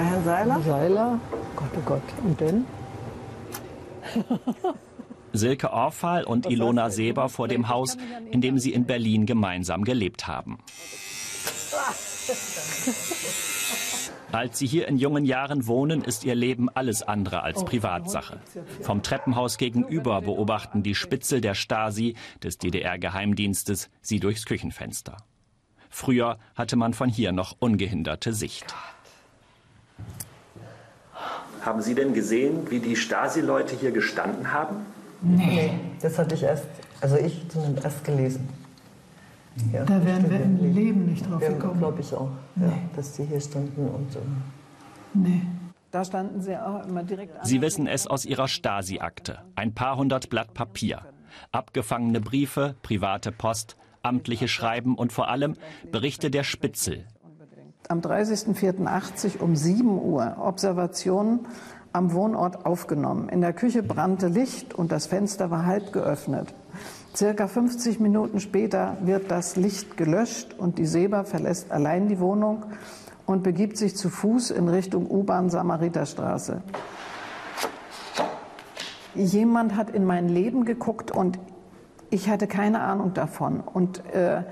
Bei Herrn Seiler? Seiler, Gott, oh Gott. Und denn? Silke Orfal und Ilona Seber vor dem Haus, in dem sie in Berlin gemeinsam gelebt haben. Als sie hier in jungen Jahren wohnen, ist ihr Leben alles andere als Privatsache. Vom Treppenhaus gegenüber beobachten die Spitzel der Stasi, des DDR-Geheimdienstes, sie durchs Küchenfenster. Früher hatte man von hier noch ungehinderte Sicht. Haben Sie denn gesehen, wie die Stasi-Leute hier gestanden haben? Nee. Das hatte ich erst, also ich zumindest erst gelesen. Ja, da wären wir im Leben nicht drauf ja, gekommen. glaube ich auch, nee. ja, dass die hier standen und so. Nee. Da standen sie auch immer direkt an. Sie wissen es aus ihrer Stasi-Akte. Ein paar hundert Blatt Papier. Abgefangene Briefe, private Post, amtliche Schreiben und vor allem Berichte der Spitzel. Am 30.04.80 um 7 Uhr Observationen am Wohnort aufgenommen. In der Küche brannte Licht und das Fenster war halb geöffnet. Circa 50 Minuten später wird das Licht gelöscht und die Seba verlässt allein die Wohnung und begibt sich zu Fuß in Richtung U-Bahn Samariterstraße. Jemand hat in mein Leben geguckt und ich hatte keine Ahnung davon und äh,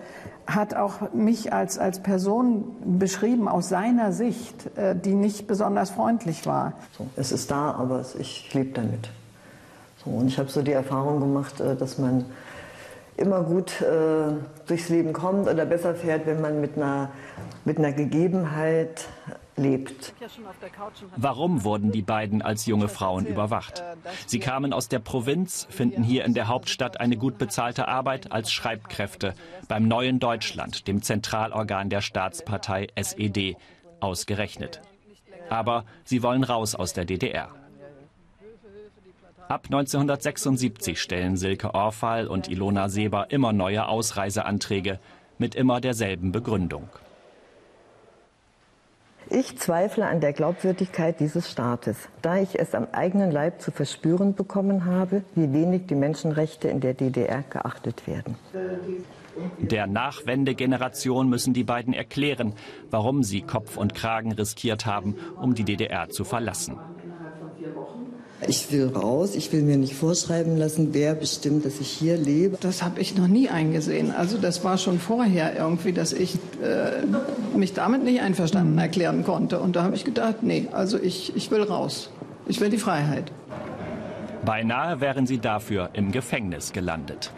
hat auch mich als, als Person beschrieben aus seiner Sicht, äh, die nicht besonders freundlich war. So, es ist da, aber ich lebe damit. So, und ich habe so die Erfahrung gemacht, äh, dass man immer gut äh, durchs Leben kommt oder besser fährt, wenn man mit einer, mit einer Gegebenheit lebt. Warum wurden die beiden als junge Frauen überwacht? Sie kamen aus der Provinz, finden hier in der Hauptstadt eine gut bezahlte Arbeit als Schreibkräfte beim Neuen Deutschland, dem Zentralorgan der Staatspartei SED, ausgerechnet. Aber sie wollen raus aus der DDR. Ab 1976 stellen Silke Orfal und Ilona Seber immer neue Ausreiseanträge mit immer derselben Begründung. Ich zweifle an der Glaubwürdigkeit dieses Staates, da ich es am eigenen Leib zu verspüren bekommen habe, wie wenig die Menschenrechte in der DDR geachtet werden. Der Nachwendegeneration müssen die beiden erklären, warum sie Kopf und Kragen riskiert haben, um die DDR zu verlassen. Ich will raus, ich will mir nicht vorschreiben lassen, wer bestimmt, dass ich hier lebe. Das habe ich noch nie eingesehen. Also das war schon vorher irgendwie, dass ich äh, mich damit nicht einverstanden erklären konnte. Und da habe ich gedacht, nee, also ich, ich will raus. Ich will die Freiheit. Beinahe wären sie dafür im Gefängnis gelandet.